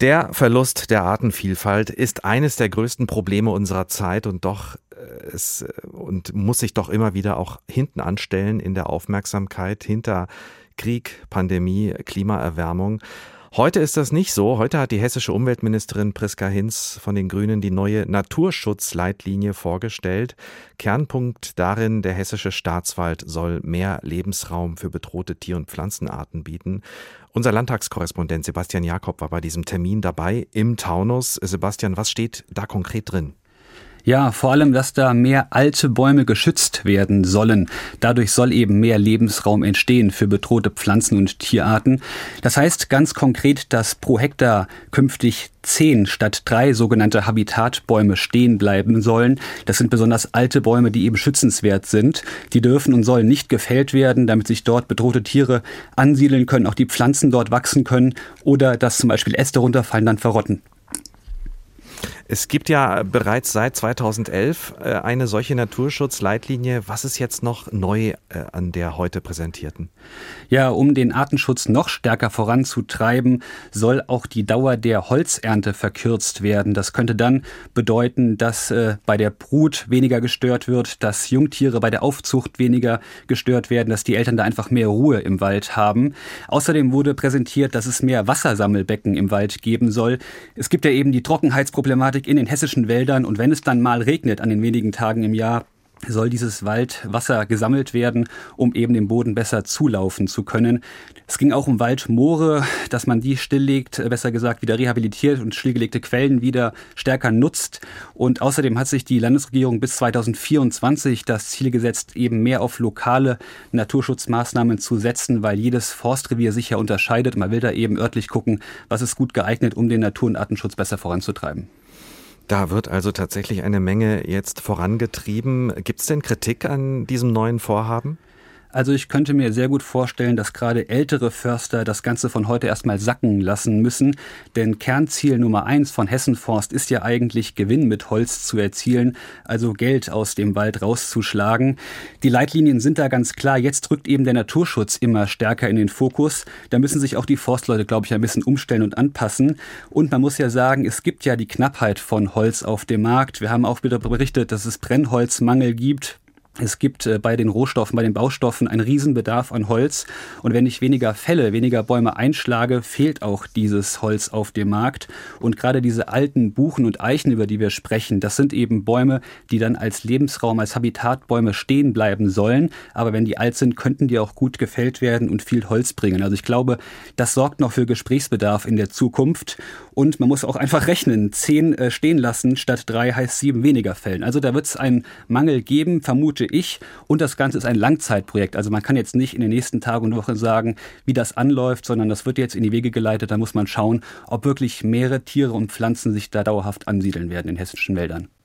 Der Verlust der Artenvielfalt ist eines der größten Probleme unserer Zeit und doch äh, es und muss sich doch immer wieder auch hinten anstellen in der Aufmerksamkeit hinter Krieg, Pandemie, Klimaerwärmung. Heute ist das nicht so. Heute hat die hessische Umweltministerin Priska Hinz von den Grünen die neue Naturschutzleitlinie vorgestellt. Kernpunkt darin, der hessische Staatswald soll mehr Lebensraum für bedrohte Tier- und Pflanzenarten bieten. Unser Landtagskorrespondent Sebastian Jakob war bei diesem Termin dabei im Taunus. Sebastian, was steht da konkret drin? Ja, vor allem, dass da mehr alte Bäume geschützt werden sollen. Dadurch soll eben mehr Lebensraum entstehen für bedrohte Pflanzen- und Tierarten. Das heißt ganz konkret, dass pro Hektar künftig zehn statt drei sogenannte Habitatbäume stehen bleiben sollen. Das sind besonders alte Bäume, die eben schützenswert sind. Die dürfen und sollen nicht gefällt werden, damit sich dort bedrohte Tiere ansiedeln können, auch die Pflanzen dort wachsen können oder dass zum Beispiel Äste runterfallen, dann verrotten. Es gibt ja bereits seit 2011 äh, eine solche Naturschutzleitlinie. Was ist jetzt noch neu äh, an der heute präsentierten? Ja, um den Artenschutz noch stärker voranzutreiben, soll auch die Dauer der Holzernte verkürzt werden. Das könnte dann bedeuten, dass äh, bei der Brut weniger gestört wird, dass Jungtiere bei der Aufzucht weniger gestört werden, dass die Eltern da einfach mehr Ruhe im Wald haben. Außerdem wurde präsentiert, dass es mehr Wassersammelbecken im Wald geben soll. Es gibt ja eben die Trockenheitsproblematik Problematik in den hessischen Wäldern. Und wenn es dann mal regnet an den wenigen Tagen im Jahr, soll dieses Waldwasser gesammelt werden, um eben dem Boden besser zulaufen zu können. Es ging auch um Waldmoore, dass man die stilllegt, äh, besser gesagt wieder rehabilitiert und stillgelegte Quellen wieder stärker nutzt. Und außerdem hat sich die Landesregierung bis 2024 das Ziel gesetzt, eben mehr auf lokale Naturschutzmaßnahmen zu setzen, weil jedes Forstrevier sich ja unterscheidet. Man will da eben örtlich gucken, was ist gut geeignet, um den Natur- und Artenschutz besser voranzutreiben. Da wird also tatsächlich eine Menge jetzt vorangetrieben. Gibt es denn Kritik an diesem neuen Vorhaben? Also ich könnte mir sehr gut vorstellen, dass gerade ältere Förster das Ganze von heute erstmal sacken lassen müssen. Denn Kernziel Nummer eins von Hessenforst ist ja eigentlich Gewinn mit Holz zu erzielen, also Geld aus dem Wald rauszuschlagen. Die Leitlinien sind da ganz klar. Jetzt rückt eben der Naturschutz immer stärker in den Fokus. Da müssen sich auch die Forstleute, glaube ich, ein bisschen umstellen und anpassen. Und man muss ja sagen, es gibt ja die Knappheit von Holz auf dem Markt. Wir haben auch wieder berichtet, dass es Brennholzmangel gibt. Es gibt äh, bei den Rohstoffen, bei den Baustoffen einen Riesenbedarf an Holz. Und wenn ich weniger Fälle, weniger Bäume einschlage, fehlt auch dieses Holz auf dem Markt. Und gerade diese alten Buchen und Eichen, über die wir sprechen, das sind eben Bäume, die dann als Lebensraum, als Habitatbäume stehen bleiben sollen. Aber wenn die alt sind, könnten die auch gut gefällt werden und viel Holz bringen. Also ich glaube, das sorgt noch für Gesprächsbedarf in der Zukunft. Und man muss auch einfach rechnen. Zehn äh, stehen lassen statt drei heißt sieben weniger Fällen. Also da wird es einen Mangel geben, vermute ich. Und das Ganze ist ein Langzeitprojekt. Also man kann jetzt nicht in den nächsten Tagen und Wochen sagen, wie das anläuft, sondern das wird jetzt in die Wege geleitet. Da muss man schauen, ob wirklich mehrere Tiere und Pflanzen sich da dauerhaft ansiedeln werden in hessischen Wäldern.